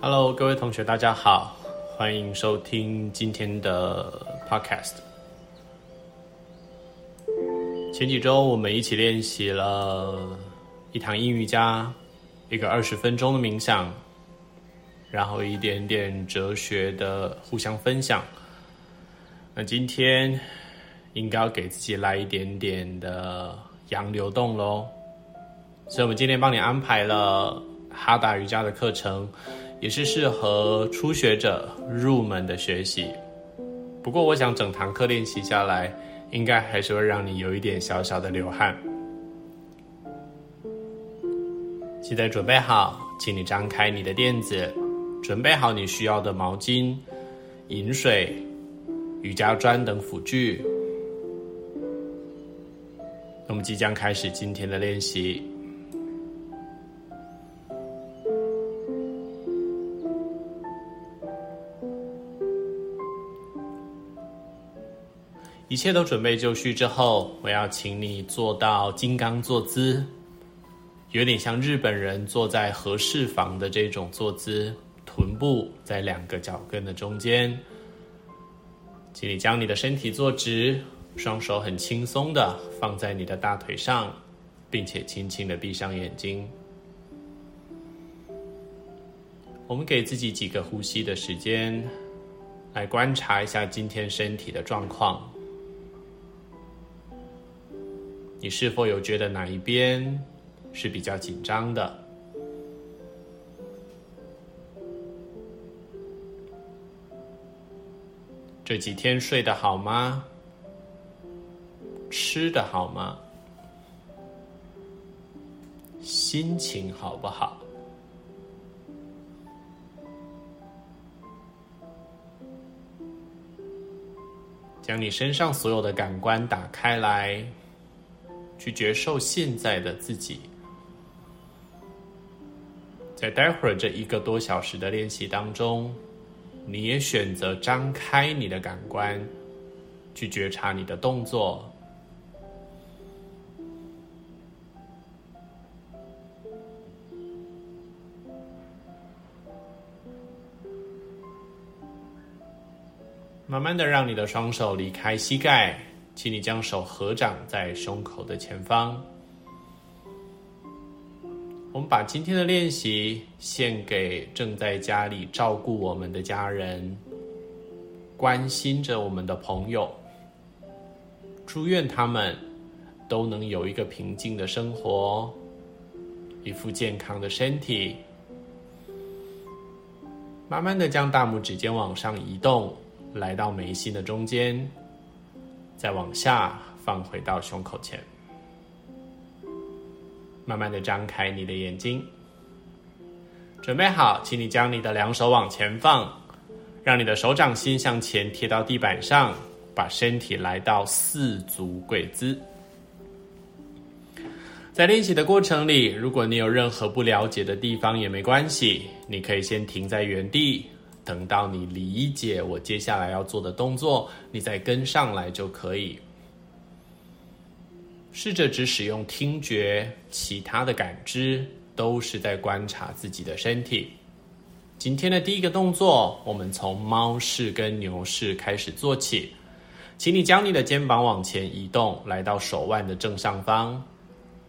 Hello，各位同学，大家好，欢迎收听今天的 Podcast。前几周我们一起练习了一堂英语加一个二十分钟的冥想，然后一点点哲学的互相分享。那今天应该要给自己来一点点的洋流动喽，所以我们今天帮你安排了哈达瑜伽的课程。也是适合初学者入门的学习，不过我想整堂课练习下来，应该还是会让你有一点小小的流汗。记得准备好，请你张开你的垫子，准备好你需要的毛巾、饮水、瑜伽砖等辅具。那么即将开始今天的练习。一切都准备就绪之后，我要请你做到金刚坐姿，有点像日本人坐在和室房的这种坐姿，臀部在两个脚跟的中间。请你将你的身体坐直，双手很轻松的放在你的大腿上，并且轻轻的闭上眼睛。我们给自己几个呼吸的时间，来观察一下今天身体的状况。你是否有觉得哪一边是比较紧张的？这几天睡得好吗？吃得好吗？心情好不好？将你身上所有的感官打开来。去接受现在的自己，在待会儿这一个多小时的练习当中，你也选择张开你的感官，去觉察你的动作。慢慢的让你的双手离开膝盖。请你将手合掌在胸口的前方。我们把今天的练习献给正在家里照顾我们的家人，关心着我们的朋友。祝愿他们都能有一个平静的生活，一副健康的身体。慢慢的将大拇指尖往上移动，来到眉心的中间。再往下放回到胸口前，慢慢的张开你的眼睛，准备好，请你将你的两手往前放，让你的手掌心向前贴到地板上，把身体来到四足跪姿。在练习的过程里，如果你有任何不了解的地方也没关系，你可以先停在原地。等到你理解我接下来要做的动作，你再跟上来就可以。试着只使用听觉，其他的感知都是在观察自己的身体。今天的第一个动作，我们从猫式跟牛式开始做起。请你将你的肩膀往前移动，来到手腕的正上方，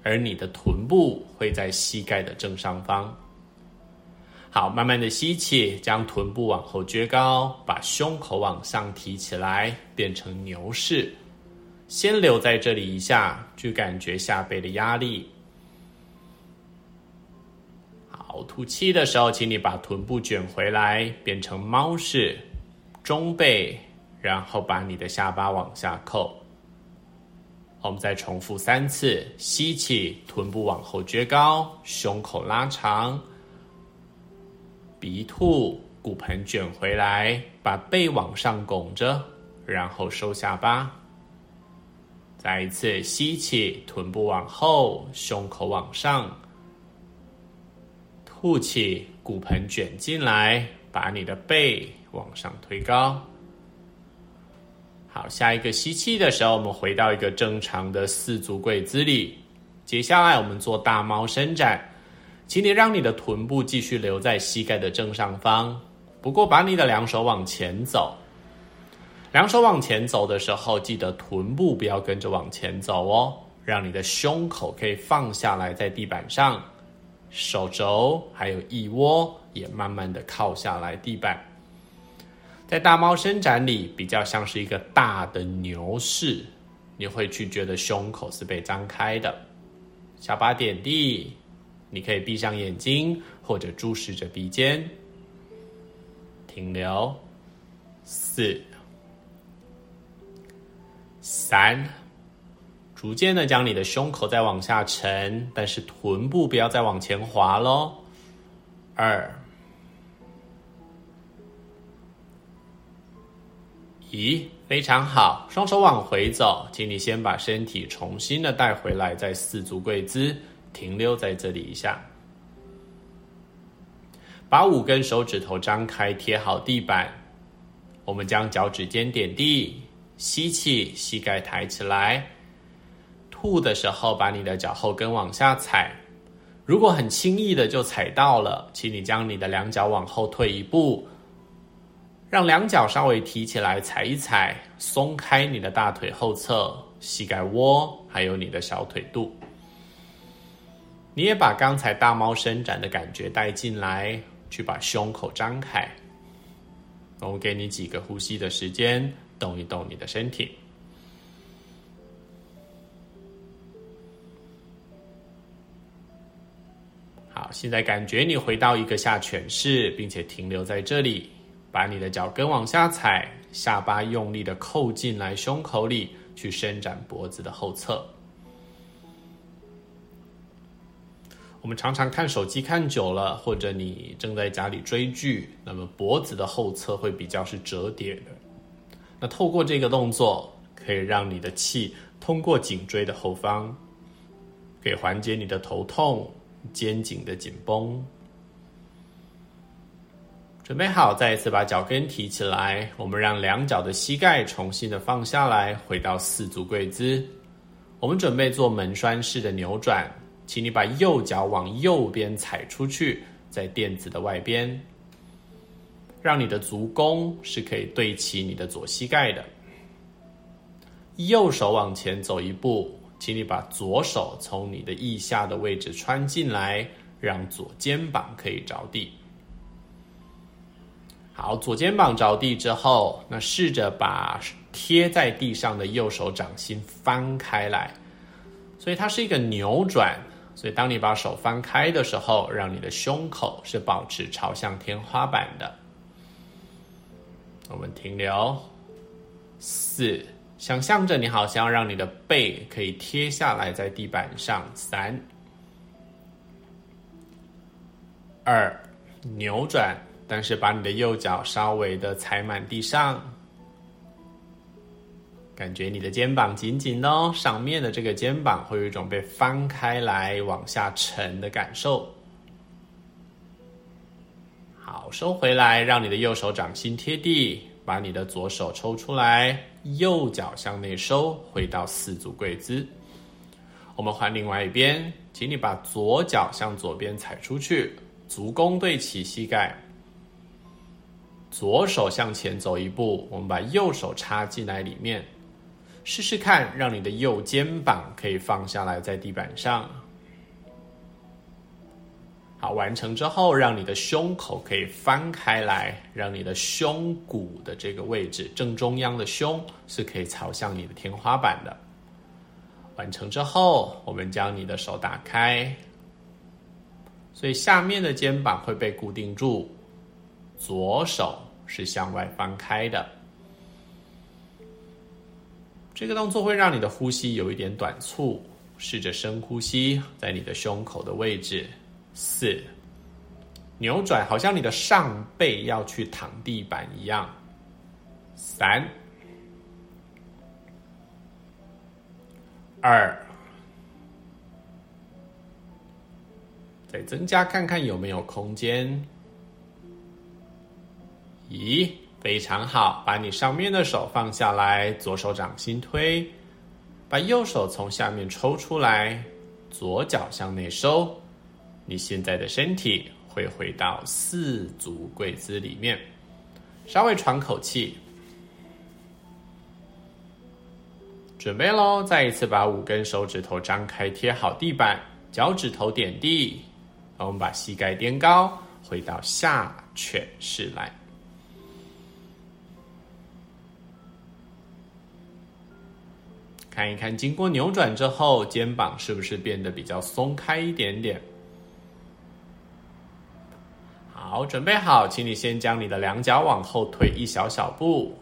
而你的臀部会在膝盖的正上方。好，慢慢的吸气，将臀部往后撅高，把胸口往上提起来，变成牛式。先留在这里一下，去感觉下背的压力。好，吐气的时候，请你把臀部卷回来，变成猫式，中背，然后把你的下巴往下扣。我们再重复三次，吸气，臀部往后撅高，胸口拉长。鼻吐，骨盆卷回来，把背往上拱着，然后收下巴。再一次吸气，臀部往后，胸口往上。吐气，骨盆卷进来，把你的背往上推高。好，下一个吸气的时候，我们回到一个正常的四足跪姿里。接下来我们做大猫伸展。请你让你的臀部继续留在膝盖的正上方，不过把你的两手往前走。两手往前走的时候，记得臀部不要跟着往前走哦，让你的胸口可以放下来在地板上，手肘还有腋窝也慢慢的靠下来地板。在大猫伸展里，比较像是一个大的牛式，你会去觉得胸口是被张开的，下巴点地。你可以闭上眼睛，或者注视着鼻尖，停留。四、三，逐渐的将你的胸口再往下沉，但是臀部不要再往前滑喽。二、一，非常好，双手往回走，请你先把身体重新的带回来，在四足跪姿。停留在这里一下，把五根手指头张开，贴好地板。我们将脚趾尖点地，吸气，膝盖抬起来。吐的时候，把你的脚后跟往下踩。如果很轻易的就踩到了，请你将你的两脚往后退一步，让两脚稍微提起来，踩一踩，松开你的大腿后侧、膝盖窝，还有你的小腿肚。你也把刚才大猫伸展的感觉带进来，去把胸口张开。我给你几个呼吸的时间，动一动你的身体。好，现在感觉你回到一个下犬式，并且停留在这里，把你的脚跟往下踩，下巴用力的扣进来胸口里，去伸展脖子的后侧。我们常常看手机看久了，或者你正在家里追剧，那么脖子的后侧会比较是折叠的。那透过这个动作，可以让你的气通过颈椎的后方，可以缓解你的头痛、肩颈的紧绷。准备好，再一次把脚跟提起来，我们让两脚的膝盖重新的放下来，回到四足跪姿。我们准备做门栓式的扭转。请你把右脚往右边踩出去，在垫子的外边，让你的足弓是可以对齐你的左膝盖的。右手往前走一步，请你把左手从你的腋下的位置穿进来，让左肩膀可以着地。好，左肩膀着地之后，那试着把贴在地上的右手掌心翻开来，所以它是一个扭转。所以，当你把手翻开的时候，让你的胸口是保持朝向天花板的。我们停留。四，想象着你好像让你的背可以贴下来在地板上。三、二，扭转，但是把你的右脚稍微的踩满地上。感觉你的肩膀紧紧的哦，上面的这个肩膀会有一种被翻开来往下沉的感受。好，收回来，让你的右手掌心贴地，把你的左手抽出来，右脚向内收，回到四足跪姿。我们换另外一边，请你把左脚向左边踩出去，足弓对齐膝盖，左手向前走一步，我们把右手插进来里面。试试看，让你的右肩膀可以放下来在地板上。好，完成之后，让你的胸口可以翻开来，让你的胸骨的这个位置正中央的胸是可以朝向你的天花板的。完成之后，我们将你的手打开，所以下面的肩膀会被固定住，左手是向外翻开的。这个动作会让你的呼吸有一点短促，试着深呼吸，在你的胸口的位置。四，扭转，好像你的上背要去躺地板一样。三，二，再增加看看有没有空间。一。非常好，把你上面的手放下来，左手掌心推，把右手从下面抽出来，左脚向内收，你现在的身体会回到四足跪姿里面，稍微喘口气，准备喽！再一次把五根手指头张开，贴好地板，脚趾头点地，我们把膝盖垫高，回到下犬式来。看一看，经过扭转之后，肩膀是不是变得比较松开一点点？好，准备好，请你先将你的两脚往后退一小小步，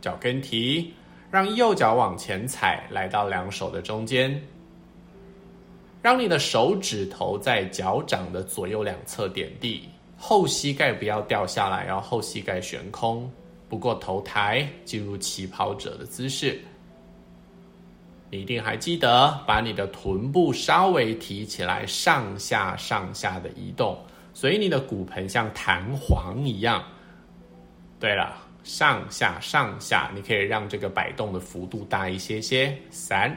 脚跟提，让右脚往前踩，来到两手的中间，让你的手指头在脚掌的左右两侧点地，后膝盖不要掉下来，然后后膝盖悬空，不过头抬，进入起跑者的姿势。你一定还记得，把你的臀部稍微提起来，上下上下的移动，所以你的骨盆像弹簧一样。对了，上下上下，你可以让这个摆动的幅度大一些些。三、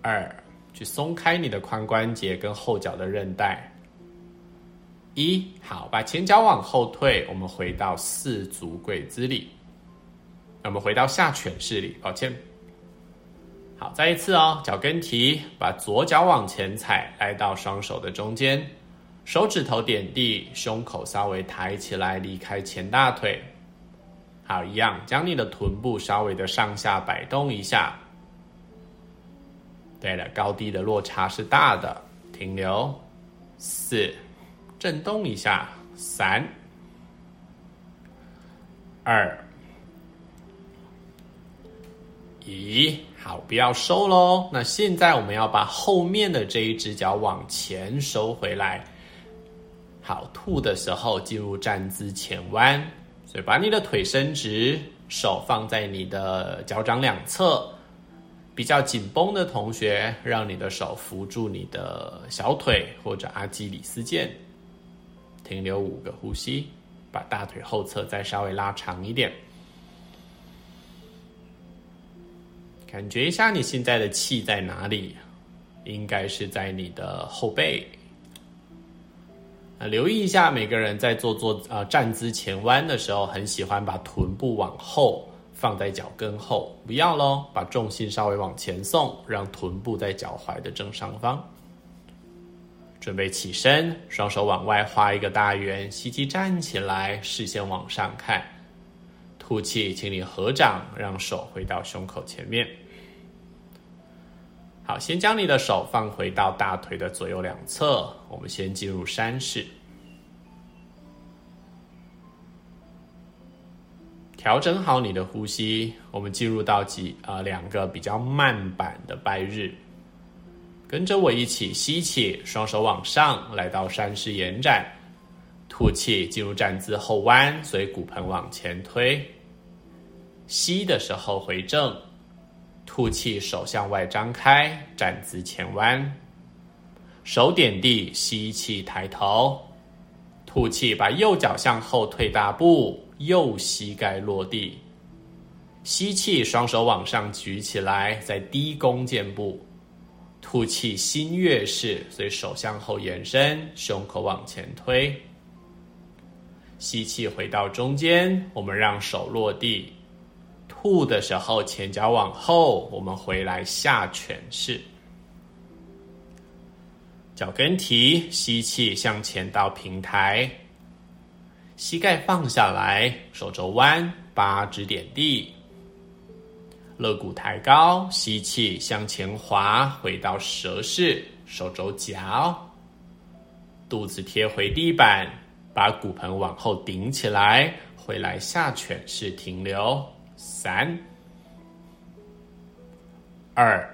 二，去松开你的髋关节跟后脚的韧带。一，好，把前脚往后退，我们回到四足跪姿里。那我们回到下犬式里，抱歉。好，再一次哦，脚跟提，把左脚往前踩，来到双手的中间，手指头点地，胸口稍微抬起来，离开前大腿。好，一样，将你的臀部稍微的上下摆动一下。对了，高低的落差是大的，停留。四，震动一下。三，二，咦。好，不要收喽。那现在我们要把后面的这一只脚往前收回来。好，吐的时候进入站姿前弯，所以把你的腿伸直，手放在你的脚掌两侧。比较紧绷的同学，让你的手扶住你的小腿或者阿基里斯腱，停留五个呼吸，把大腿后侧再稍微拉长一点。感觉一下你现在的气在哪里？应该是在你的后背。留意一下，每个人在做做呃站姿前弯的时候，很喜欢把臀部往后放在脚跟后，不要喽，把重心稍微往前送，让臀部在脚踝的正上方。准备起身，双手往外画一个大圆，吸气站起来，视线往上看。吐气，请你合掌，让手回到胸口前面。好，先将你的手放回到大腿的左右两侧。我们先进入山式，调整好你的呼吸。我们进入到几啊、呃、两个比较慢版的拜日，跟着我一起吸气，双手往上，来到山式延展。吐气，进入站姿后弯，所以骨盆往前推。吸的时候回正。吐气，手向外张开，站姿前弯，手点地，吸气抬头，吐气，把右脚向后退大步，右膝盖落地，吸气，双手往上举起来，在低弓箭步，吐气，新月式，所以手向后延伸，胸口往前推，吸气回到中间，我们让手落地。吐的时候，前脚往后，我们回来下犬式，脚跟提，吸气向前到平台，膝盖放下来，手肘弯，八指点地，肋骨抬高，吸气向前滑，回到蛇式，手肘夹，肚子贴回地板，把骨盆往后顶起来，回来下犬式停留。三、二、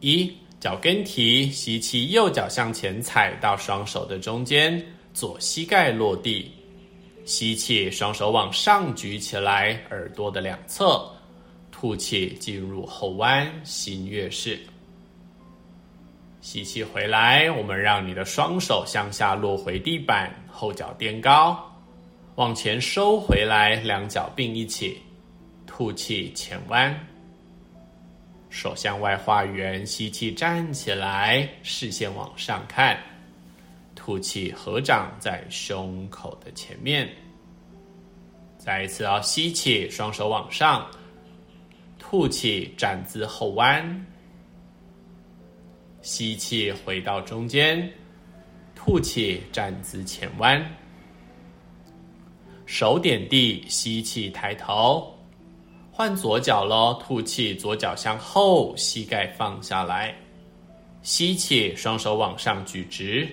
一，脚跟提，吸气，右脚向前踩到双手的中间，左膝盖落地，吸气，双手往上举起来，耳朵的两侧，吐气，进入后弯，新月式。吸气回来，我们让你的双手向下落回地板，后脚垫高。往前收回来，两脚并一起，吐气前弯，手向外画圆，吸气站起来，视线往上看，吐气合掌在胸口的前面。再一次啊，吸气，双手往上，吐气站姿后弯，吸气回到中间，吐气站姿前弯，手点地，吸气抬头。换左脚喽，吐气，左脚向后，膝盖放下来，吸气，双手往上举直，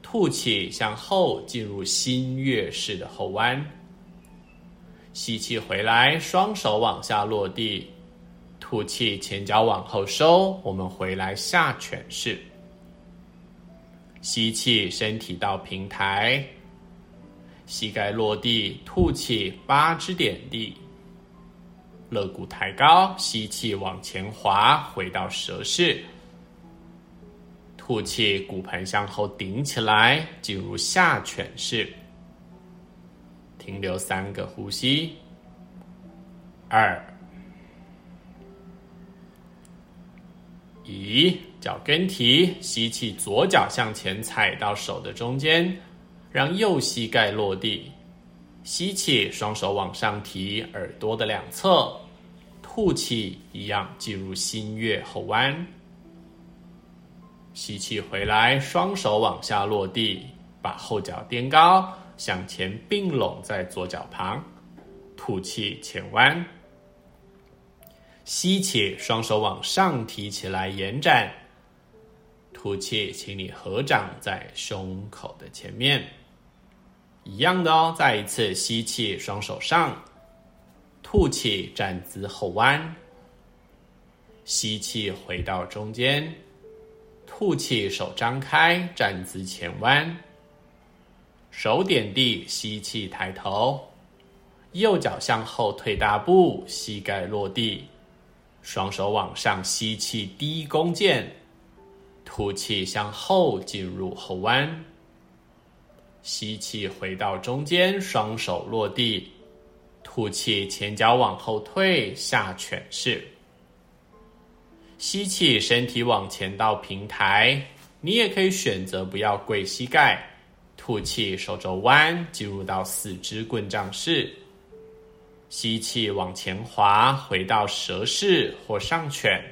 吐气向后进入新月式的后弯，吸气回来，双手往下落地，吐气，前脚往后收，我们回来下犬式，吸气，身体到平台，膝盖落地，吐气，八支点地。肋骨抬高，吸气往前滑，回到蛇式。吐气，骨盆向后顶起来，进入下犬式。停留三个呼吸。二，一，脚跟提，吸气，左脚向前踩到手的中间，让右膝盖落地。吸气，双手往上提，耳朵的两侧。吐气，一样进入新月后弯。吸气回来，双手往下落地，把后脚垫高，向前并拢在左脚旁。吐气前弯。吸气，双手往上提起来，延展。吐气，请你合掌在胸口的前面。一样的哦，再一次吸气，双手上，吐气站姿后弯，吸气回到中间，吐气手张开站姿前弯，手点地，吸气抬头，右脚向后退大步，膝盖落地，双手往上，吸气低弓箭，吐气向后进入后弯。吸气回到中间，双手落地，吐气前脚往后退，下犬式。吸气，身体往前到平台，你也可以选择不要跪膝盖。吐气，手肘弯，进入到四肢棍杖式。吸气往前滑，回到蛇式或上犬。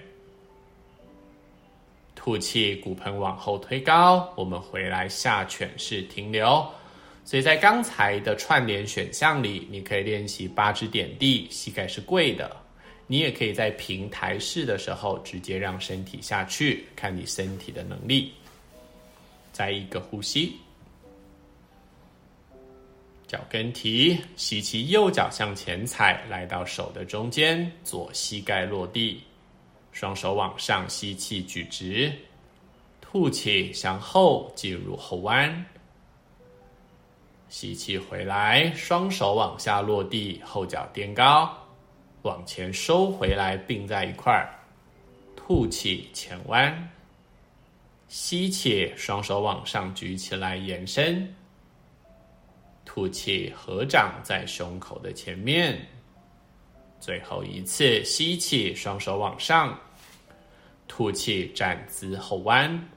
吐气，骨盆往后推高，我们回来下犬式停留。所以在刚才的串联选项里，你可以练习八支点地，膝盖是跪的。你也可以在平台式的时候，直接让身体下去，看你身体的能力。再一个呼吸，脚跟提，吸气，右脚向前踩，来到手的中间，左膝盖落地。双手往上，吸气举直，吐气向后进入后弯，吸气回来，双手往下落地，后脚垫高，往前收回来并在一块儿，吐气前弯，吸气双手往上举起来延伸，吐气合掌在胸口的前面，最后一次吸气双手往上。吐气，站姿后弯，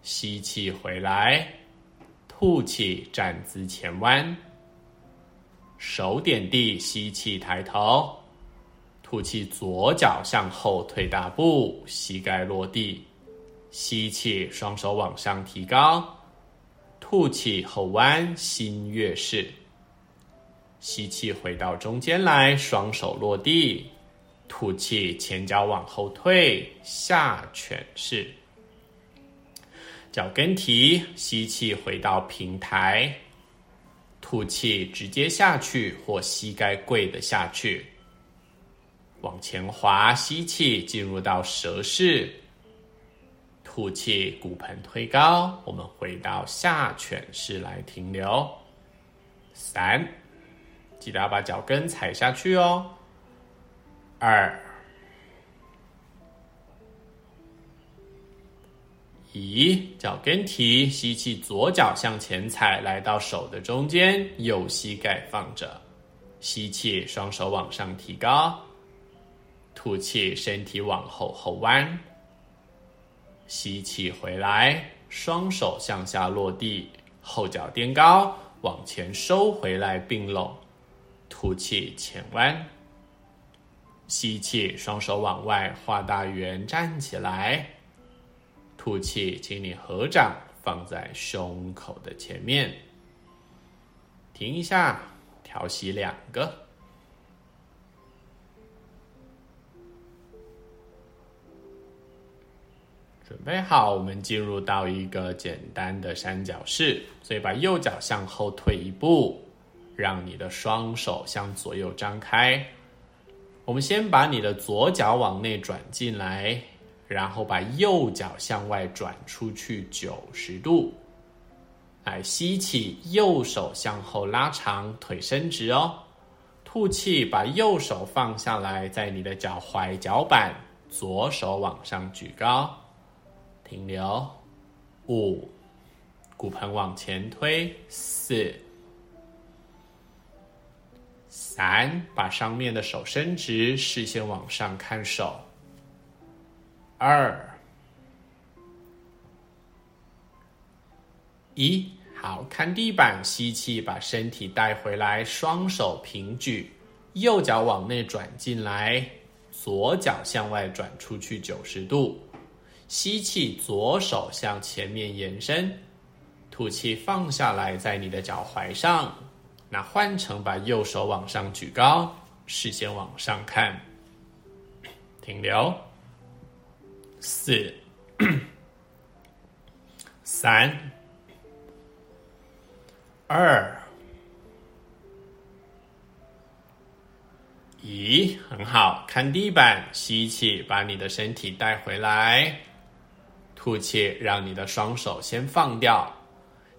吸气回来，吐气站姿前弯，手点地，吸气抬头，吐气左脚向后退大步，膝盖落地，吸气双手往上提高，吐气后弯新月式，吸气回到中间来，双手落地。吐气，前脚往后退，下犬式。脚跟提，吸气回到平台，吐气直接下去或膝盖跪的下去。往前滑，吸气进入到蛇式，吐气骨盆推高，我们回到下犬式来停留。三，记得要把脚跟踩下去哦。二，一，脚跟提，吸气，左脚向前踩，来到手的中间，右膝盖放着，吸气，双手往上提高，吐气，身体往后后弯。吸气回来，双手向下落地，后脚垫高，往前收回来并拢。吐气前弯。吸气，双手往外画大圆，站起来。吐气，请你合掌放在胸口的前面。停一下，调息两个。准备好，我们进入到一个简单的三角式。所以把右脚向后退一步，让你的双手向左右张开。我们先把你的左脚往内转进来，然后把右脚向外转出去九十度。来，吸气，右手向后拉长，腿伸直哦。吐气，把右手放下来，在你的脚踝、脚板，左手往上举高。停留，五，骨盆往前推，四，三，把上面的手伸直，视线往上看手，二，一，好，看地板，吸气，把身体带回来，双手平举，右脚往内转进来，左脚向外转出去九十度。吸气，左手向前面延伸，吐气放下来，在你的脚踝上。那换成把右手往上举高，视线往上看，停留。四、三、二、一，很好，看地板，吸气，把你的身体带回来。吐气，让你的双手先放掉。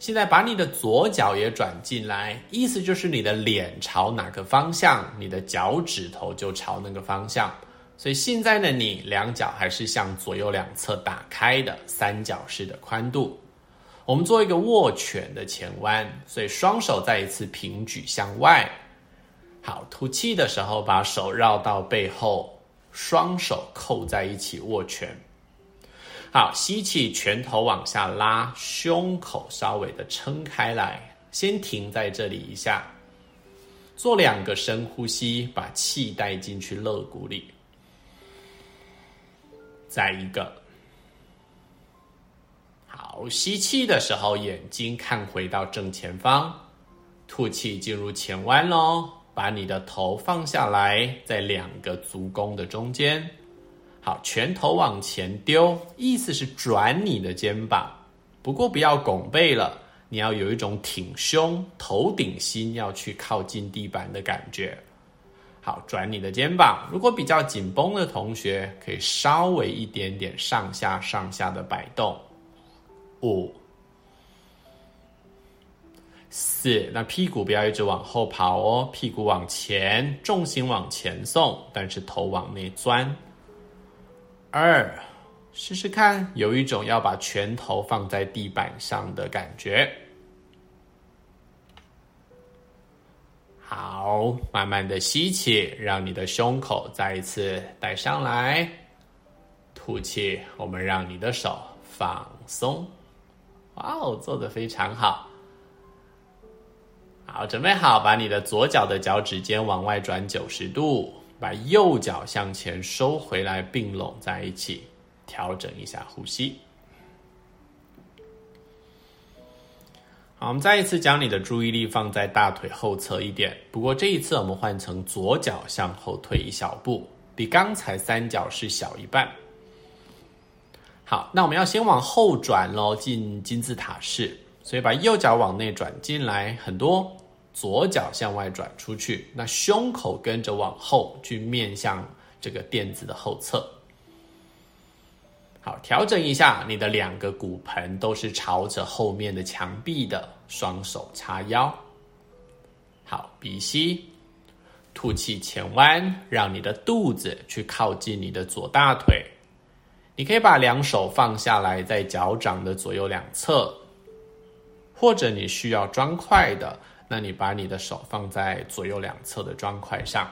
现在把你的左脚也转进来，意思就是你的脸朝哪个方向，你的脚趾头就朝那个方向。所以现在的你两脚还是向左右两侧打开的三角式的宽度。我们做一个握拳的前弯，所以双手再一次平举向外。好，吐气的时候把手绕到背后，双手扣在一起握拳。好，吸气，拳头往下拉，胸口稍微的撑开来，先停在这里一下，做两个深呼吸，把气带进去肋骨里。再一个，好，吸气的时候，眼睛看回到正前方，吐气进入前弯喽，把你的头放下来，在两个足弓的中间。好，拳头往前丢，意思是转你的肩膀，不过不要拱背了，你要有一种挺胸、头顶心要去靠近地板的感觉。好，转你的肩膀，如果比较紧绷的同学，可以稍微一点点上下上下的摆动。五、四，那屁股不要一直往后跑哦，屁股往前，重心往前送，但是头往内钻。二，试试看，有一种要把拳头放在地板上的感觉。好，慢慢的吸气，让你的胸口再一次带上来。吐气，我们让你的手放松。哇哦，做的非常好。好，准备好，把你的左脚的脚趾尖往外转九十度。把右脚向前收回来，并拢在一起，调整一下呼吸。好，我们再一次将你的注意力放在大腿后侧一点。不过这一次我们换成左脚向后退一小步，比刚才三角式小一半。好，那我们要先往后转喽，进金字塔式。所以把右脚往内转进来，很多。左脚向外转出去，那胸口跟着往后去面向这个垫子的后侧。好，调整一下，你的两个骨盆都是朝着后面的墙壁的，双手叉腰。好，鼻吸，吐气前弯，让你的肚子去靠近你的左大腿。你可以把两手放下来，在脚掌的左右两侧，或者你需要砖块的。那你把你的手放在左右两侧的砖块上。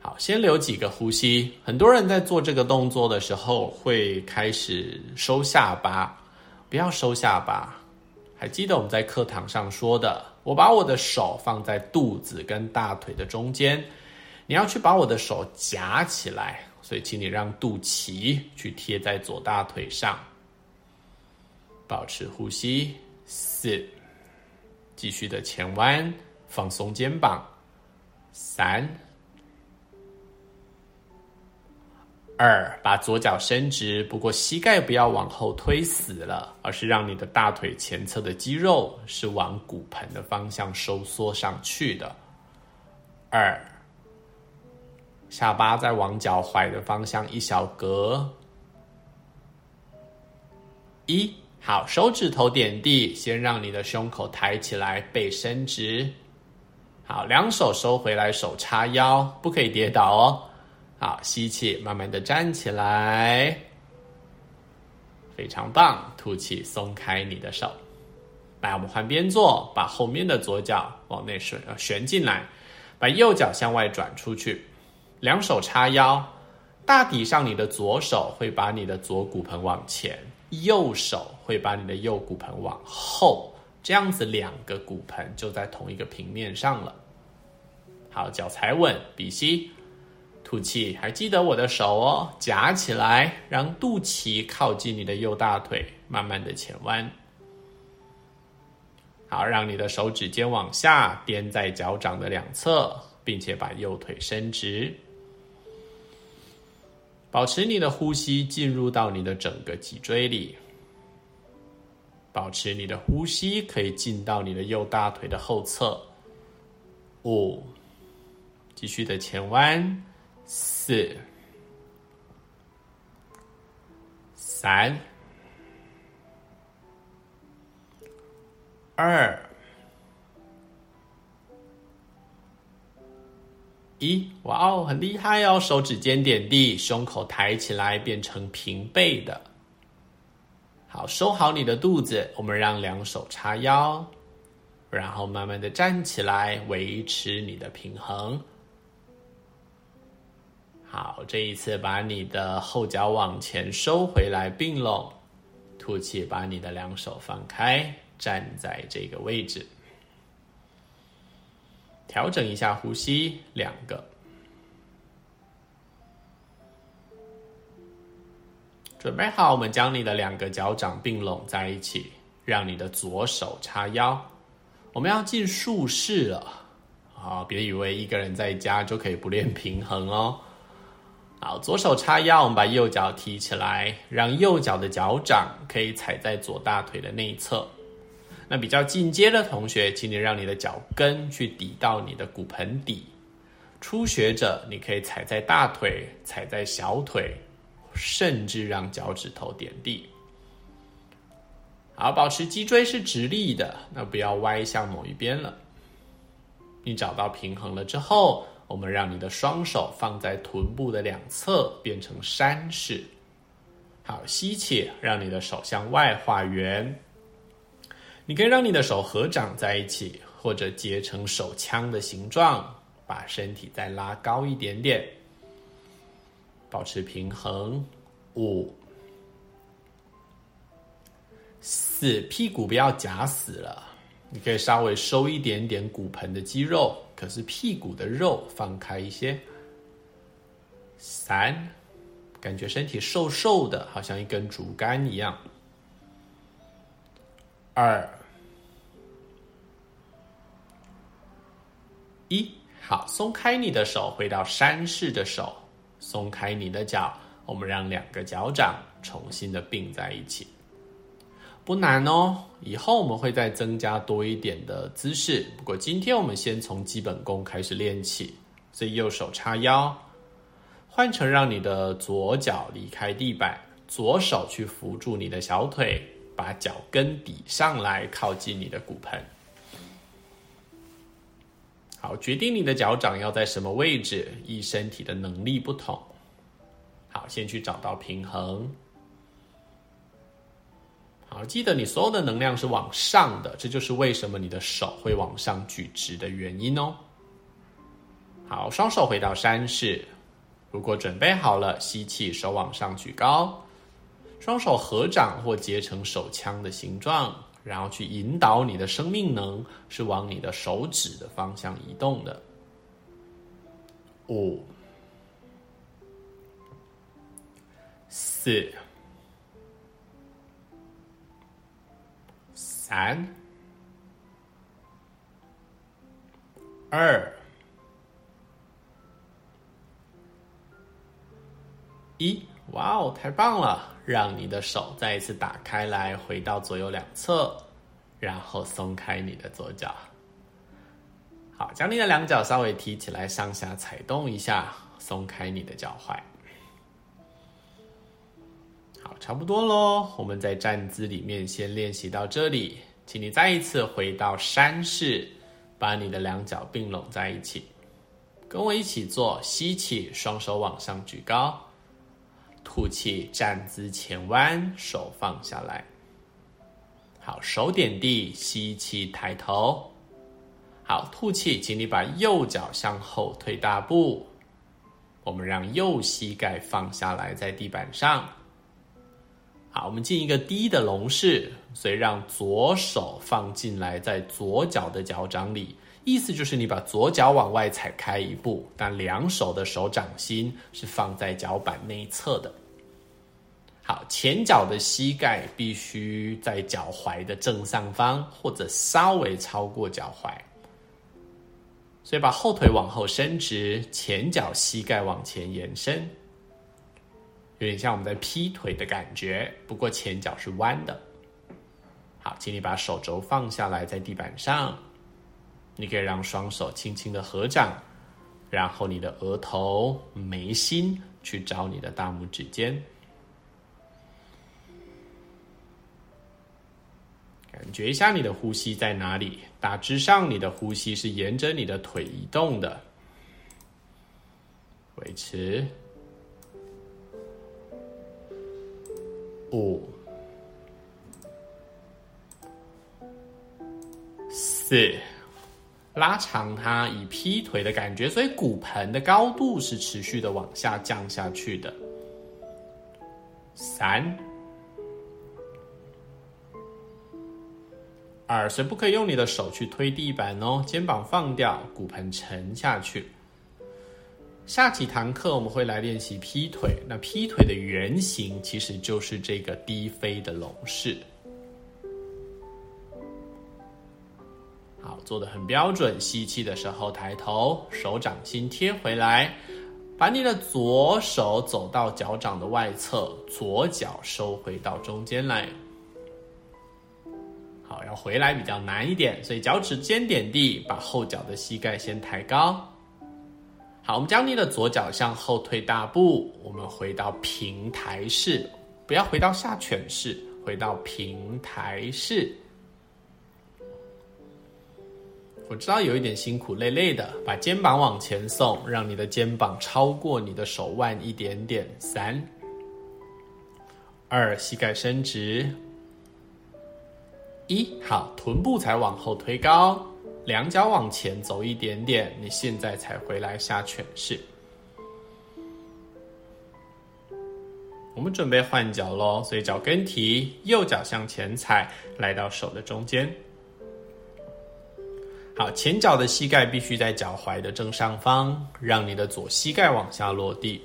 好，先留几个呼吸。很多人在做这个动作的时候会开始收下巴，不要收下巴。还记得我们在课堂上说的，我把我的手放在肚子跟大腿的中间，你要去把我的手夹起来，所以请你让肚脐去贴在左大腿上，保持呼吸，四，继续的前弯，放松肩膀，三。二，把左脚伸直，不过膝盖不要往后推死了，而是让你的大腿前侧的肌肉是往骨盆的方向收缩上去的。二，下巴再往脚踝的方向一小格。一，好，手指头点地，先让你的胸口抬起来，背伸直。好，两手收回来，手叉腰，不可以跌倒哦。好，吸气，慢慢的站起来，非常棒。吐气，松开你的手。来，我们换边坐，把后面的左脚往内旋，旋进来，把右脚向外转出去，两手叉腰，大体上你的左手会把你的左骨盆往前，右手会把你的右骨盆往后，这样子两个骨盆就在同一个平面上了。好，脚踩稳，鼻吸。吐气，还记得我的手哦，夹起来，让肚脐靠近你的右大腿，慢慢的前弯。好，让你的手指尖往下垫在脚掌的两侧，并且把右腿伸直。保持你的呼吸进入到你的整个脊椎里，保持你的呼吸可以进到你的右大腿的后侧。五，继续的前弯。四、三、二、一，哇哦，很厉害哦！手指尖点地，胸口抬起来，变成平背的。好，收好你的肚子，我们让两手叉腰，然后慢慢的站起来，维持你的平衡。好，这一次把你的后脚往前收回来，并拢，吐气，把你的两手放开，站在这个位置，调整一下呼吸，两个，准备好，我们将你的两个脚掌并拢在一起，让你的左手叉腰，我们要进树式了，啊，别以为一个人在家就可以不练平衡哦。好，左手叉腰，我们把右脚提起来，让右脚的脚掌可以踩在左大腿的内侧。那比较进阶的同学，请你让你的脚跟去抵到你的骨盆底。初学者，你可以踩在大腿，踩在小腿，甚至让脚趾头点地。好，保持脊椎是直立的，那不要歪向某一边了。你找到平衡了之后。我们让你的双手放在臀部的两侧，变成山式。好，吸气，让你的手向外画圆。你可以让你的手合掌在一起，或者结成手枪的形状，把身体再拉高一点点，保持平衡。五、四，屁股不要夹死了，你可以稍微收一点点骨盆的肌肉。可是屁股的肉放开一些。三，感觉身体瘦瘦的，好像一根竹竿一样。二，一，好，松开你的手，回到山式的手，松开你的脚，我们让两个脚掌重新的并在一起。不难哦，以后我们会再增加多一点的姿势。不过今天我们先从基本功开始练起，所以右手叉腰，换成让你的左脚离开地板，左手去扶住你的小腿，把脚跟抵上来，靠近你的骨盆。好，决定你的脚掌要在什么位置，依身体的能力不同。好，先去找到平衡。好，记得你所有的能量是往上的，这就是为什么你的手会往上举直的原因哦。好，双手回到山式。如果准备好了，吸气，手往上举高，双手合掌或结成手枪的形状，然后去引导你的生命能是往你的手指的方向移动的。五、四、三、二。一，哇哦，太棒了！让你的手再一次打开来，回到左右两侧，然后松开你的左脚。好，将你的两脚稍微提起来，上下踩动一下，松开你的脚踝。好，差不多喽。我们在站姿里面先练习到这里，请你再一次回到山式，把你的两脚并拢在一起，跟我一起做，吸气，双手往上举高。吐气，站姿前弯，手放下来。好，手点地，吸气，抬头。好，吐气，请你把右脚向后退大步。我们让右膝盖放下来，在地板上。好，我们进一个低的龙式，所以让左手放进来，在左脚的脚掌里。意思就是你把左脚往外踩开一步，但两手的手掌心是放在脚板内侧的。好，前脚的膝盖必须在脚踝的正上方，或者稍微超过脚踝。所以把后腿往后伸直，前脚膝盖往前延伸，有点像我们在劈腿的感觉，不过前脚是弯的。好，请你把手肘放下来，在地板上。你可以让双手轻轻的合掌，然后你的额头、眉心去找你的大拇指尖，感觉一下你的呼吸在哪里。大致上，你的呼吸是沿着你的腿移动的，维持五、四。拉长它，以劈腿的感觉，所以骨盆的高度是持续的往下降下去的。三、二，所以不可以用你的手去推地板哦，肩膀放掉，骨盆沉下去。下几堂课我们会来练习劈腿，那劈腿的原型其实就是这个低飞的龙式。做的很标准，吸气的时候抬头，手掌心贴回来，把你的左手走到脚掌的外侧，左脚收回到中间来。好，要回来比较难一点，所以脚趾尖点地，把后脚的膝盖先抬高。好，我们将你的左脚向后退大步，我们回到平台式，不要回到下犬式，回到平台式。我知道有一点辛苦，累累的，把肩膀往前送，让你的肩膀超过你的手腕一点点。三、二，膝盖伸直。一，好，臀部才往后推高，两脚往前走一点点，你现在才回来下犬式。我们准备换脚喽，所以脚跟提，右脚向前踩，来到手的中间。好，前脚的膝盖必须在脚踝的正上方，让你的左膝盖往下落地。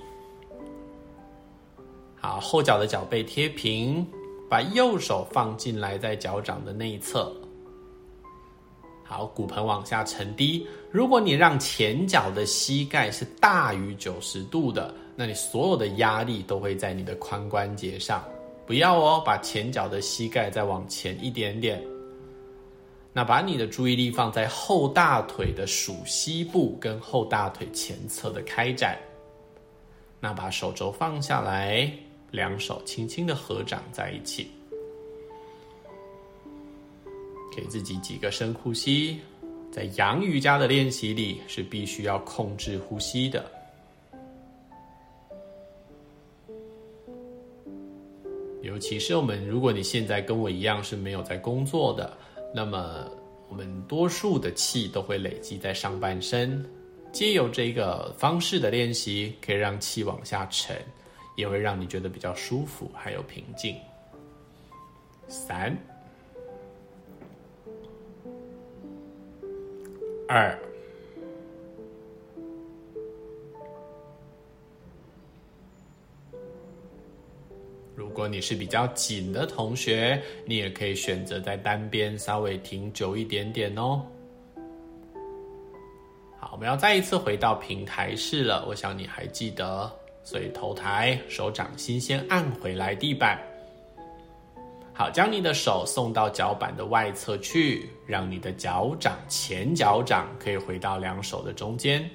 好，后脚的脚背贴平，把右手放进来，在脚掌的内侧。好，骨盆往下沉低。如果你让前脚的膝盖是大于九十度的，那你所有的压力都会在你的髋关节上。不要哦，把前脚的膝盖再往前一点点。那把你的注意力放在后大腿的鼠膝部跟后大腿前侧的开展。那把手肘放下来，两手轻轻的合掌在一起，给自己几个深呼吸。在阳瑜伽的练习里，是必须要控制呼吸的。尤其是我们，如果你现在跟我一样是没有在工作的。那么，我们多数的气都会累积在上半身，借由这个方式的练习，可以让气往下沉，也会让你觉得比较舒服，还有平静。三、二。如果你是比较紧的同学，你也可以选择在单边稍微停久一点点哦。好，我们要再一次回到平台式了，我想你还记得，所以头抬，手掌心先按回来地板。好，将你的手送到脚板的外侧去，让你的脚掌、前脚掌可以回到两手的中间。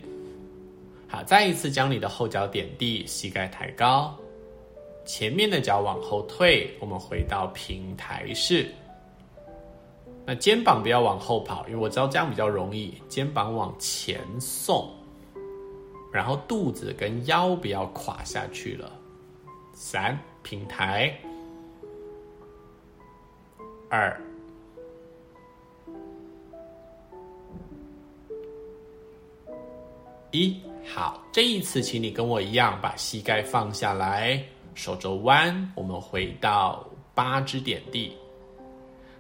好，再一次将你的后脚点地，膝盖抬高，前面的脚往后退，我们回到平台式。那肩膀不要往后跑，因为我知道这样比较容易。肩膀往前送，然后肚子跟腰不要垮下去了。三，平台。二一，好，这一次，请你跟我一样，把膝盖放下来，手肘弯，我们回到八支点地。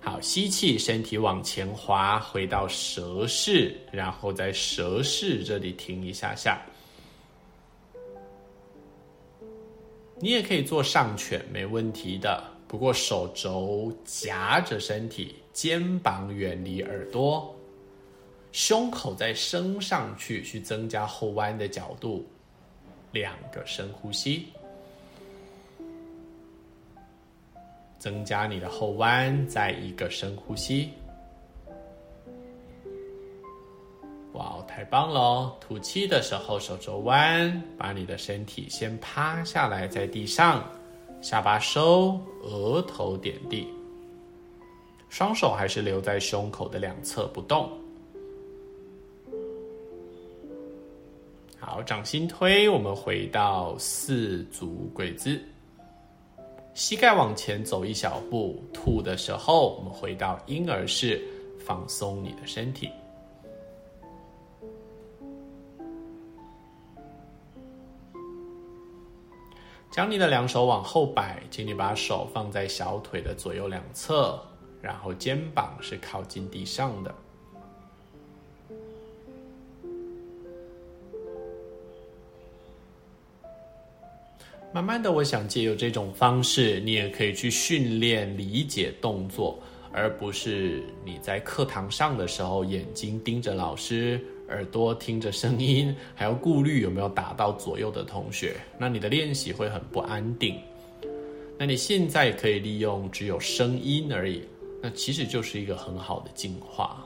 好，吸气，身体往前滑，回到蛇式，然后在蛇式这里停一下下。你也可以做上犬，没问题的。不过手肘夹着身体，肩膀远离耳朵，胸口再升上去，去增加后弯的角度。两个深呼吸，增加你的后弯，再一个深呼吸。哇哦，太棒了！吐气的时候，手肘弯，把你的身体先趴下来在地上。下巴收，额头点地，双手还是留在胸口的两侧不动。好，掌心推，我们回到四足跪姿，膝盖往前走一小步。吐的时候，我们回到婴儿式，放松你的身体。将你的两手往后摆，请你把手放在小腿的左右两侧，然后肩膀是靠近地上的。慢慢的，我想借由这种方式，你也可以去训练理解动作，而不是你在课堂上的时候眼睛盯着老师。耳朵听着声音，还要顾虑有没有打到左右的同学，那你的练习会很不安定。那你现在可以利用只有声音而已，那其实就是一个很好的进化。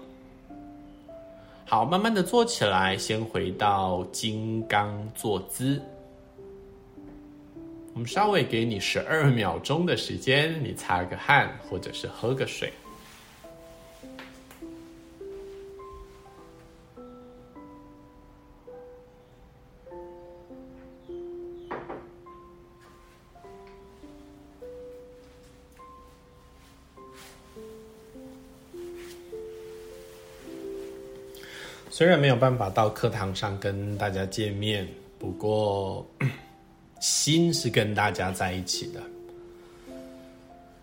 好，慢慢的坐起来，先回到金刚坐姿。我们稍微给你十二秒钟的时间，你擦个汗，或者是喝个水。虽然没有办法到课堂上跟大家见面，不过心是跟大家在一起的。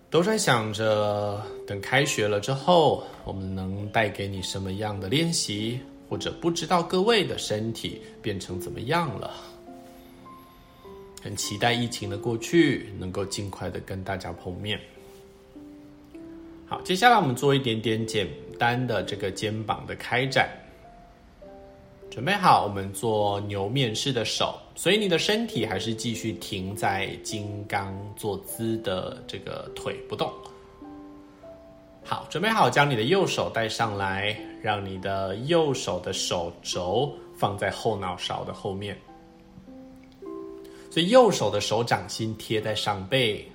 都在想着等开学了之后，我们能带给你什么样的练习，或者不知道各位的身体变成怎么样了。很期待疫情的过去，能够尽快的跟大家碰面。好，接下来我们做一点点简单的这个肩膀的开展。准备好，我们做牛面式的手，所以你的身体还是继续停在金刚坐姿的这个腿不动。好，准备好，将你的右手带上来，让你的右手的手肘放在后脑勺的后面，所以右手的手掌心贴在上背，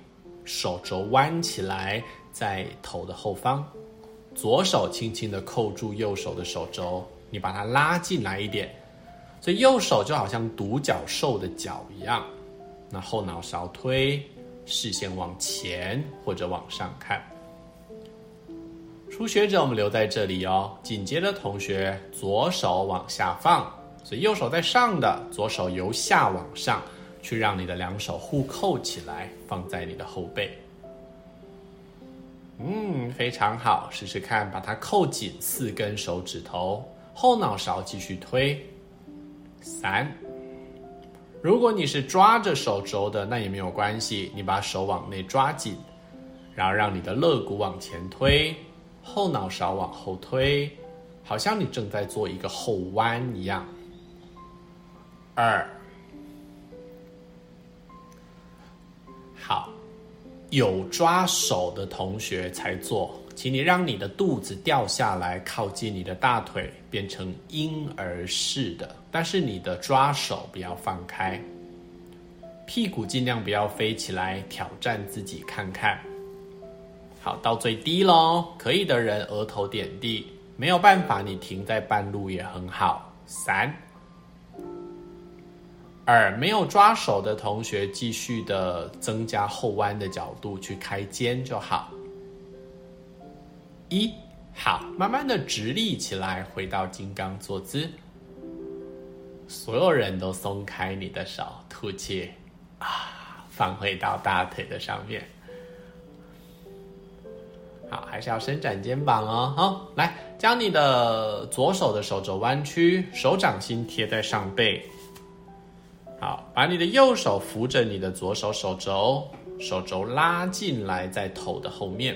手肘弯起来在头的后方，左手轻轻的扣住右手的手肘。你把它拉进来一点，所以右手就好像独角兽的脚一样，那后脑勺推，视线往前或者往上看。初学者我们留在这里哦，紧接着同学左手往下放，所以右手在上的，左手由下往上，去让你的两手互扣起来，放在你的后背。嗯，非常好，试试看，把它扣紧四根手指头，后脑勺继续推。三，如果你是抓着手肘的，那也没有关系，你把手往内抓紧，然后让你的肋骨往前推，后脑勺往后推，好像你正在做一个后弯一样。二，好。有抓手的同学才做，请你让你的肚子掉下来，靠近你的大腿，变成婴儿式的。但是你的抓手不要放开，屁股尽量不要飞起来，挑战自己看看。好，到最低喽，可以的人额头点地，没有办法，你停在半路也很好。三。二，没有抓手的同学，继续的增加后弯的角度去开肩就好。一，好，慢慢的直立起来，回到金刚坐姿。所有人都松开你的手，吐气，啊，放回到大腿的上面。好，还是要伸展肩膀哦。好，来，将你的左手的手肘弯曲，手掌心贴在上背。好，把你的右手扶着你的左手手肘，手肘拉进来，在头的后面。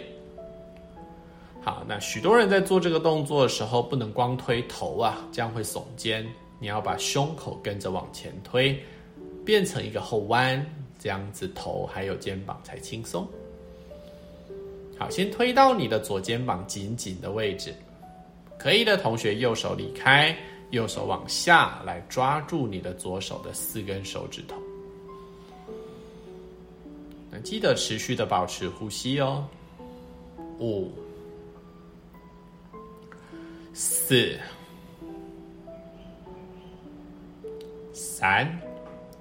好，那许多人在做这个动作的时候，不能光推头啊，这样会耸肩。你要把胸口跟着往前推，变成一个后弯，这样子头还有肩膀才轻松。好，先推到你的左肩膀紧紧的位置，可以的同学右手离开。右手往下来抓住你的左手的四根手指头，那记得持续的保持呼吸哦。五、四、三，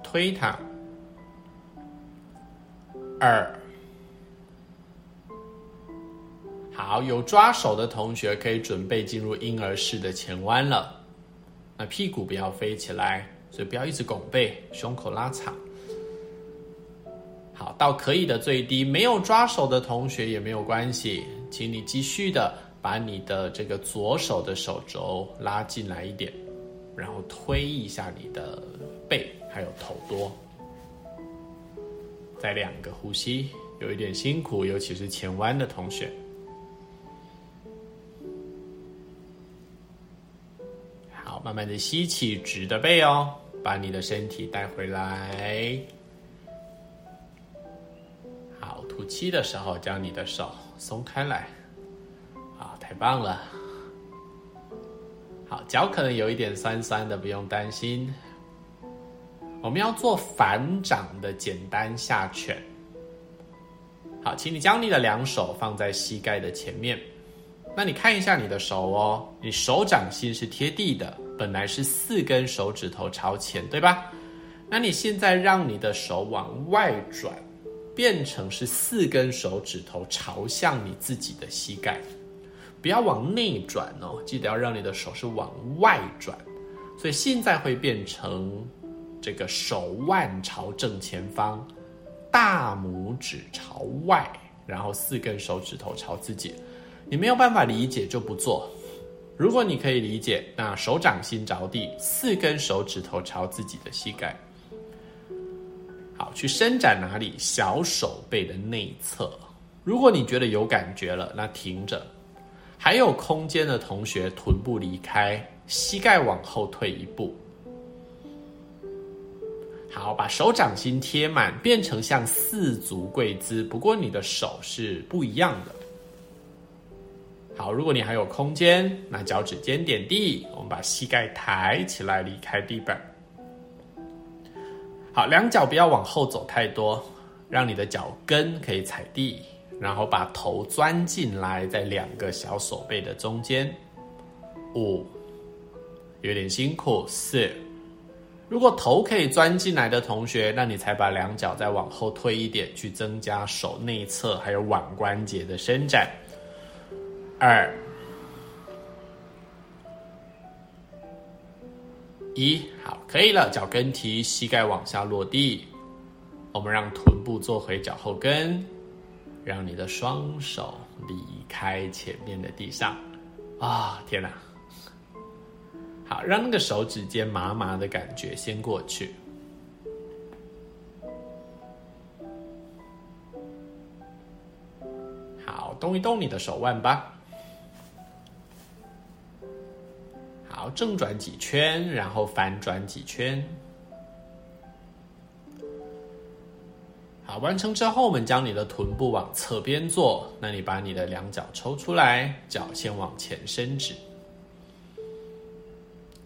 推它。二，好，有抓手的同学可以准备进入婴儿式的前弯了。那屁股不要飞起来，所以不要一直拱背，胸口拉长。好，到可以的最低，没有抓手的同学也没有关系，请你继续的把你的这个左手的手肘拉进来一点，然后推一下你的背，还有头多。再两个呼吸，有一点辛苦，尤其是前弯的同学。好慢慢的吸气，直的背哦，把你的身体带回来。好，吐气的时候，将你的手松开来。太棒了。好，脚可能有一点酸酸的，不用担心。我们要做反掌的简单下犬。好，请你将你的两手放在膝盖的前面。那你看一下你的手哦，你手掌心是贴地的。本来是四根手指头朝前，对吧？那你现在让你的手往外转，变成是四根手指头朝向你自己的膝盖，不要往内转哦，记得要让你的手是往外转。所以现在会变成这个手腕朝正前方，大拇指朝外，然后四根手指头朝自己。你没有办法理解就不做。如果你可以理解，那手掌心着地，四根手指头朝自己的膝盖。好，去伸展哪里？小手背的内侧。如果你觉得有感觉了，那停着。还有空间的同学，臀部离开，膝盖往后退一步。好，把手掌心贴满，变成像四足跪姿，不过你的手是不一样的。好，如果你还有空间，那脚趾尖点地，我们把膝盖抬起来，离开地板。好，两脚不要往后走太多，让你的脚跟可以踩地，然后把头钻进来，在两个小手背的中间。五，有点辛苦。四，如果头可以钻进来的同学，那你才把两脚再往后推一点，去增加手内侧还有腕关节的伸展。二，一，好，可以了，脚跟提，膝盖往下落地。我们让臀部坐回脚后跟，让你的双手离开前面的地上。啊、天哪！好，让那个手指尖麻麻的感觉先过去。好，动一动你的手腕吧。好，正转几圈，然后反转几圈。好，完成之后，我们将你的臀部往侧边坐。那你把你的两脚抽出来，脚先往前伸直。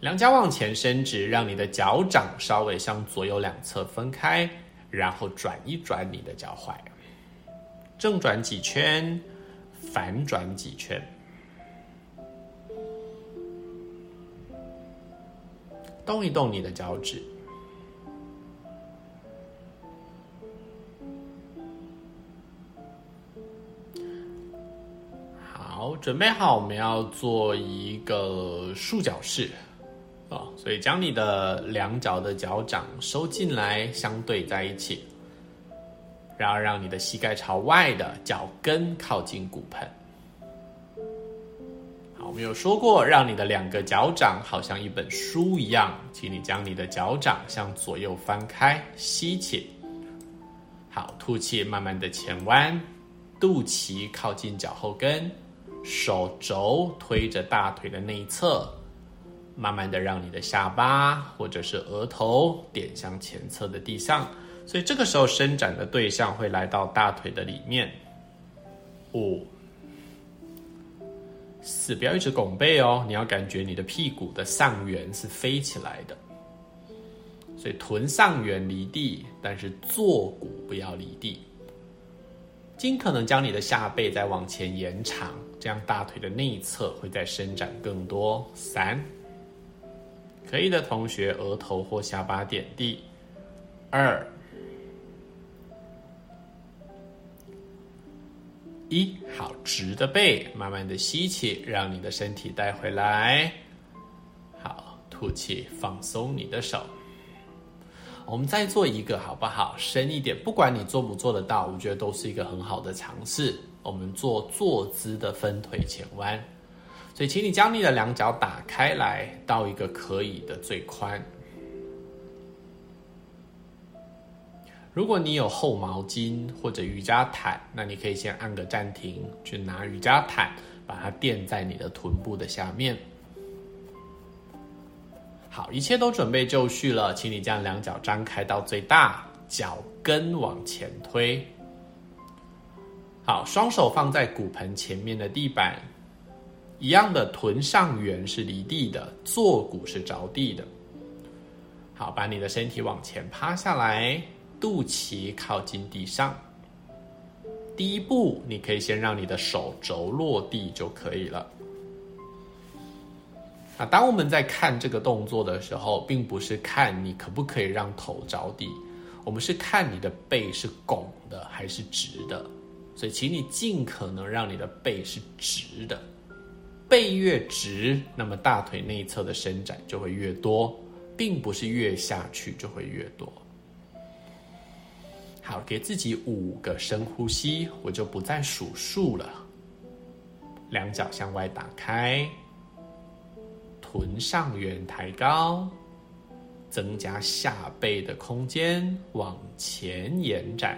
两脚往前伸直，让你的脚掌稍微向左右两侧分开，然后转一转你的脚踝，正转几圈，反转几圈，动一动你的脚趾。好，准备好，我们要做一个束脚式。哦，所以将你的两脚的脚掌收进来，相对在一起，然后让你的膝盖朝外的脚跟靠近骨盆。好，我们有说过，让你的两个脚掌好像一本书一样，请你将你的脚掌向左右翻开，吸气，好，吐气，慢慢的前弯，肚脐靠近脚后跟，手肘推着大腿的内侧。慢慢的让你的下巴或者是额头点向前侧的地上，所以这个时候伸展的对象会来到大腿的里面。五、四，不要一直拱背哦，你要感觉你的屁股的上缘是飞起来的，所以臀上缘离地，但是坐骨不要离地，尽可能将你的下背再往前延长，这样大腿的内侧会再伸展更多。三。可以的同学，额头或下巴点地。二、一，好，直的背，慢慢的吸气，让你的身体带回来。好，吐气，放松你的手。我们再做一个，好不好？深一点，不管你做不做得到，我觉得都是一个很好的尝试。我们做坐姿的分腿前弯。所以，请你将你的两脚打开来，到一个可以的最宽。如果你有厚毛巾或者瑜伽毯，那你可以先按个暂停，去拿瑜伽毯，把它垫在你的臀部的下面。好，一切都准备就绪了，请你将两脚张开到最大，脚跟往前推。好，双手放在骨盆前面的地板。一样的，臀上缘是离地的，坐骨是着地的。好，把你的身体往前趴下来，肚脐靠近地上。第一步，你可以先让你的手肘落地就可以了。那当我们在看这个动作的时候，并不是看你可不可以让头着地，我们是看你的背是拱的还是直的。所以，请你尽可能让你的背是直的。背越直，那么大腿内侧的伸展就会越多，并不是越下去就会越多。好，给自己五个深呼吸，我就不再数数了。两脚向外打开，臀上缘抬高，增加下背的空间，往前延展。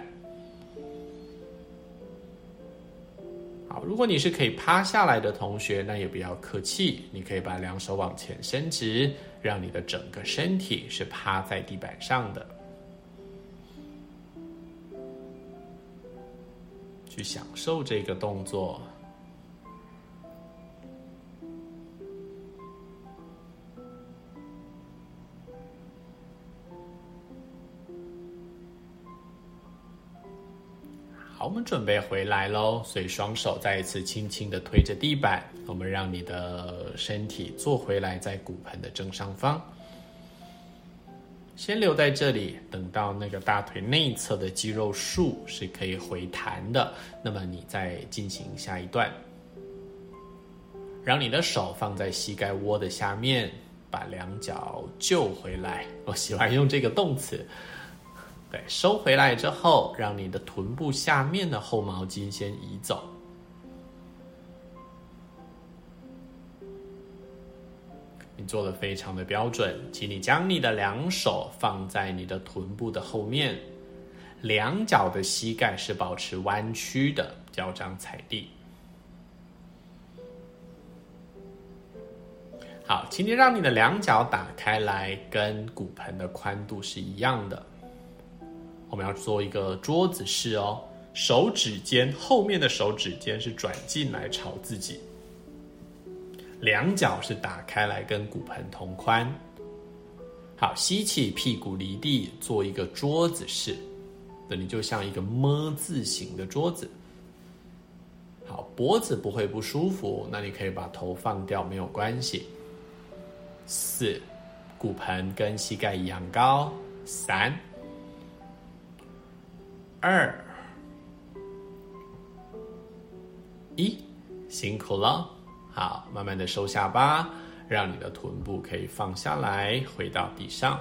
好，如果你是可以趴下来的同学，那也不要客气，你可以把两手往前伸直，让你的整个身体是趴在地板上的，去享受这个动作。好，我们准备回来喽。所以双手再一次轻轻的推着地板，我们让你的身体坐回来在骨盆的正上方。先留在这里，等到那个大腿内侧的肌肉束是可以回弹的，那么你再进行下一段。让你的手放在膝盖窝的下面，把两脚救回来。我喜欢用这个动词。对，收回来之后，让你的臀部下面的后毛巾先移走。你做的非常的标准，请你将你的两手放在你的臀部的后面，两脚的膝盖是保持弯曲的，脚掌踩地。好，请你让你的两脚打开来，跟骨盆的宽度是一样的。我们要做一个桌子式哦，手指尖后面的手指尖是转进来朝自己。两脚是打开来，跟骨盆同宽。好，吸气，屁股离地，做一个桌子式，那你就像一个么字形的桌子。好，脖子不会不舒服，那你可以把头放掉，没有关系。四，骨盆跟膝盖一样高。三，二，一，辛苦了。好，慢慢的收下巴，让你的臀部可以放下来，回到地上。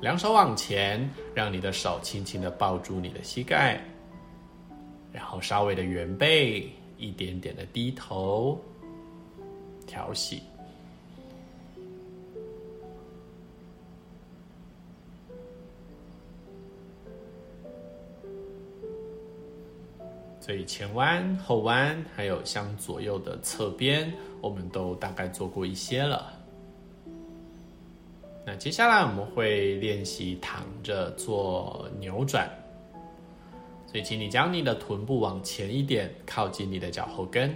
两手往前，让你的手轻轻的抱住你的膝盖，然后稍微的圆背，一点点的低头，调息。所以前弯、后弯，还有向左右的侧边，我们都大概做过一些了。那接下来我们会练习躺着做扭转。所以，请你将你的臀部往前一点，靠近你的脚后跟，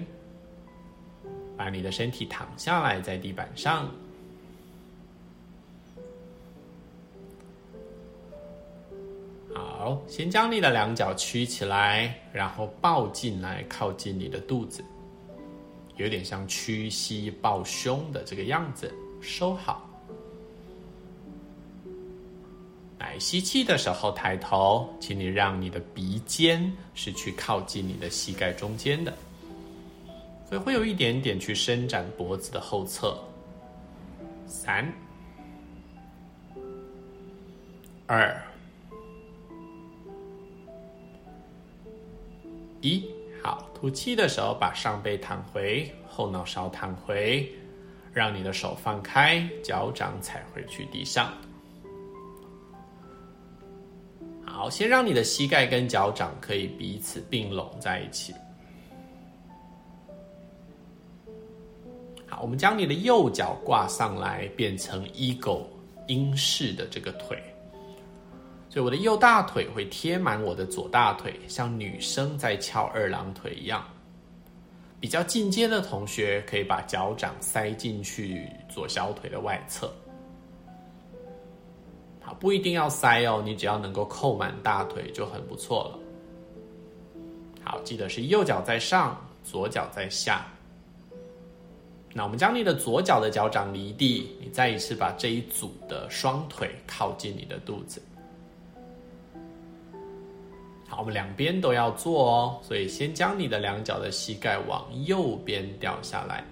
把你的身体躺下来在地板上。好，先将你的两脚曲起来，然后抱进来，靠近你的肚子，有点像屈膝抱胸的这个样子。收好。来，吸气的时候抬头，请你让你的鼻尖是去靠近你的膝盖中间的，所以会有一点点去伸展脖子的后侧。三、二。一，好，吐气的时候，把上背弹回，后脑勺弹回，让你的手放开，脚掌踩回去地上。好，先让你的膝盖跟脚掌可以彼此并拢在一起。好，我们将你的右脚挂上来，变成 eagle 鹰式的这个腿。所以我的右大腿会贴满我的左大腿，像女生在翘二郎腿一样。比较进阶的同学可以把脚掌塞进去左小腿的外侧。好，不一定要塞哦，你只要能够扣满大腿就很不错了。好，记得是右脚在上，左脚在下。那我们将你的左脚的脚掌离地，你再一次把这一组的双腿靠近你的肚子。好，我们两边都要做哦，所以先将你的两脚的膝盖往右边掉下来。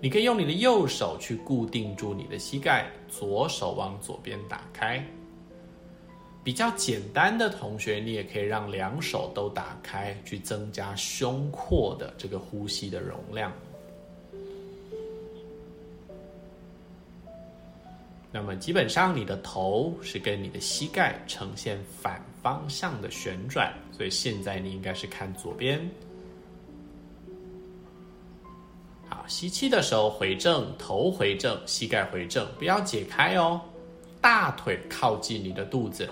你可以用你的右手去固定住你的膝盖，左手往左边打开。比较简单的同学，你也可以让两手都打开，去增加胸廓的这个呼吸的容量。那么基本上，你的头是跟你的膝盖呈现反方向的旋转，所以现在你应该是看左边。好，吸气的时候回正，头回正，膝盖回正，不要解开哦。大腿靠近你的肚子，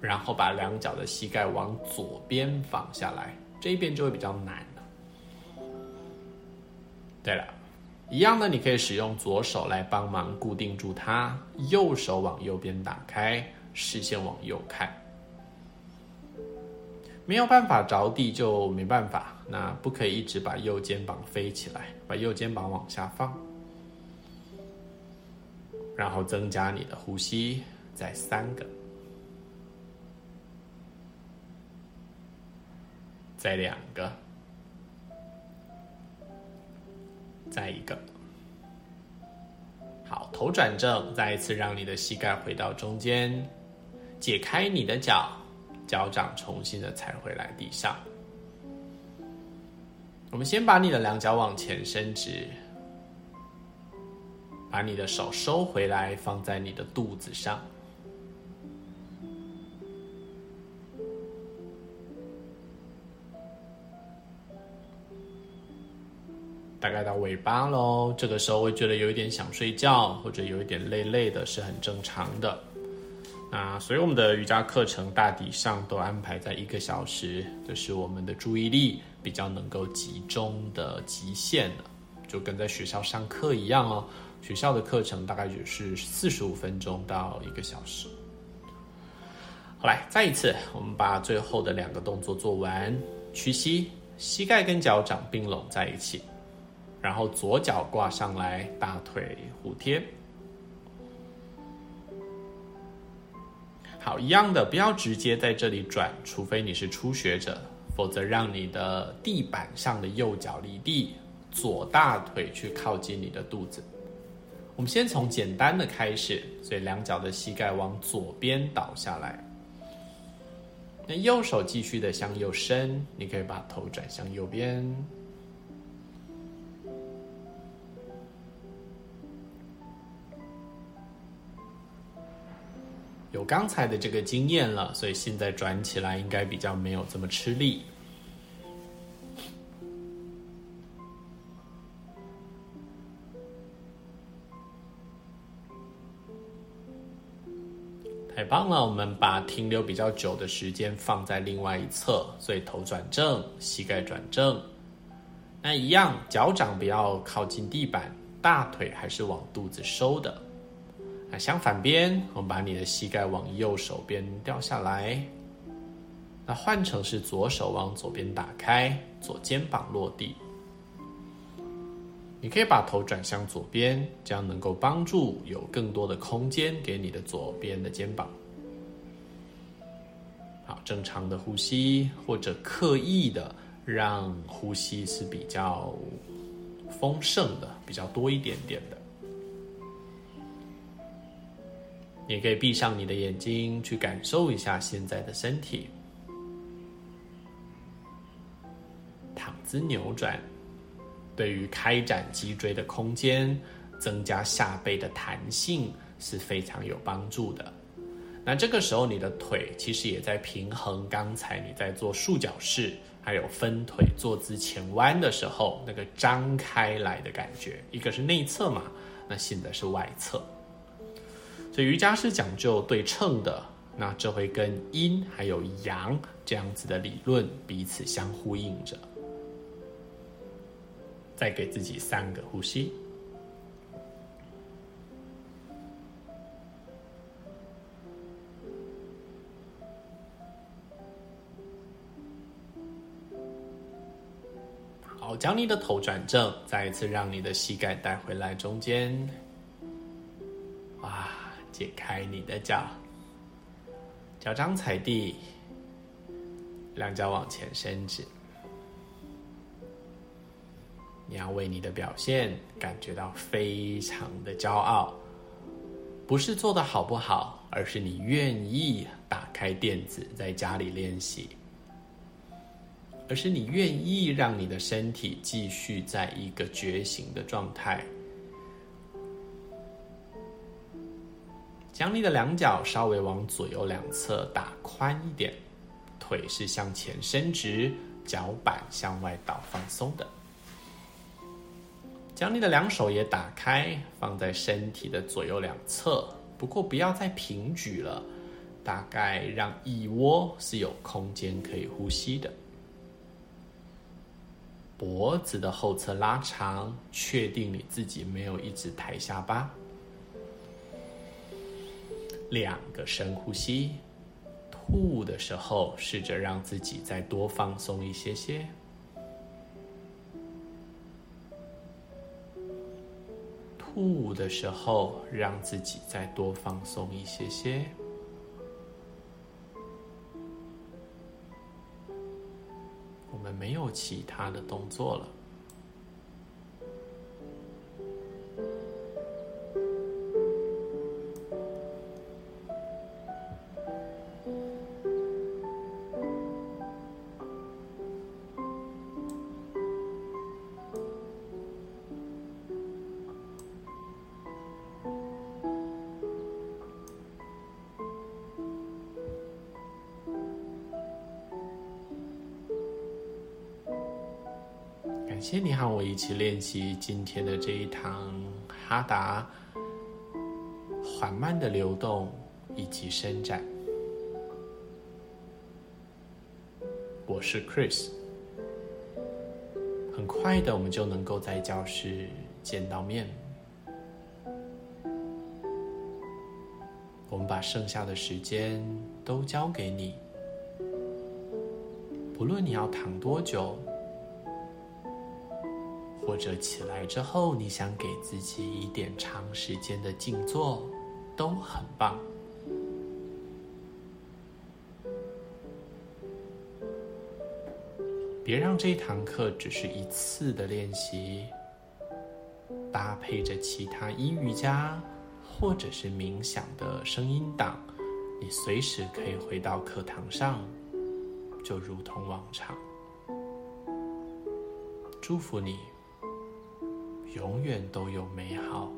然后把两脚的膝盖往左边放下来，这一边就会比较难。对了。一样的，你可以使用左手来帮忙固定住它，右手往右边打开，视线往右看。没有办法着地就没办法，那不可以一直把右肩膀飞起来，把右肩膀往下放，然后增加你的呼吸，再三个，再两个。再一个，好头转正，再一次让你的膝盖回到中间，解开你的脚，脚掌重新的踩回来地上。我们先把你的两脚往前伸直，把你的手收回来，放在你的肚子上。大概到尾巴喽，这个时候会觉得有一点想睡觉，或者有一点累累的，是很正常的。那所以我们的瑜伽课程大体上都安排在一个小时，这是我们的注意力比较能够集中的极限了，就跟在学校上课一样哦。学校的课程大概就是四十五分钟到一个小时。好，来，再一次，我们把最后的两个动作做完，屈膝，膝盖跟脚掌并拢在一起。然后左脚挂上来，大腿互贴。好，一样的，不要直接在这里转，除非你是初学者，否则让你的地板上的右脚离地，左大腿去靠近你的肚子。我们先从简单的开始，所以两脚的膝盖往左边倒下来。那右手继续的向右伸，你可以把头转向右边。刚才的这个经验了，所以现在转起来应该比较没有这么吃力。太棒了！我们把停留比较久的时间放在另外一侧，所以头转正，膝盖转正。那一样，脚掌不要靠近地板，大腿还是往肚子收的。那相反边，我们把你的膝盖往右手边掉下来。那换成是左手往左边打开，左肩膀落地。你可以把头转向左边，这样能够帮助有更多的空间给你的左边的肩膀。好，正常的呼吸，或者刻意的让呼吸是比较丰盛的，比较多一点点的。你可以闭上你的眼睛，去感受一下现在的身体。躺姿扭转，对于开展脊椎的空间、增加下背的弹性是非常有帮助的。那这个时候，你的腿其实也在平衡刚才你在做束脚式，还有分腿坐姿前弯的时候那个张开来的感觉。一个是内侧嘛，那现在是外侧。所以瑜伽是讲究对称的，那这会跟阴还有阳这样子的理论彼此相呼应着。再给自己三个呼吸。好，将你的头转正，再一次让你的膝盖带回来中间。解开你的脚，脚掌踩地，两脚往前伸直。你要为你的表现感觉到非常的骄傲，不是做得好不好，而是你愿意打开垫子在家里练习，而是你愿意让你的身体继续在一个觉醒的状态。将你的两脚稍微往左右两侧打宽一点，腿是向前伸直，脚板向外倒放松的。将你的两手也打开，放在身体的左右两侧，不过不要再平举了，大概让腋窝是有空间可以呼吸的。脖子的后侧拉长，确定你自己没有一直抬下巴。两个深呼吸，吐的时候试着让自己再多放松一些些。吐的时候让自己再多放松一些些。我们没有其他的动作了。谢你和我一起练习今天的这一堂哈达缓慢的流动以及伸展。我是 Chris，很快的我们就能够在教室见到面。我们把剩下的时间都交给你，不论你要躺多久，或者起来之后你想给自己一点长时间的静坐，都很棒。别让这一堂课只是一次的练习，搭配着其他音瑜伽或者是冥想的声音档，你随时可以回到课堂上，就如同往常。祝福你。永远都有美好、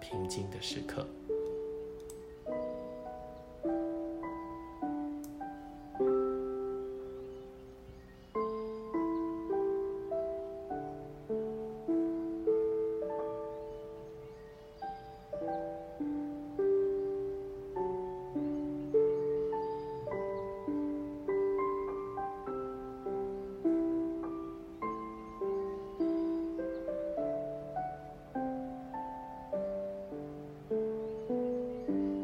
平静的时刻。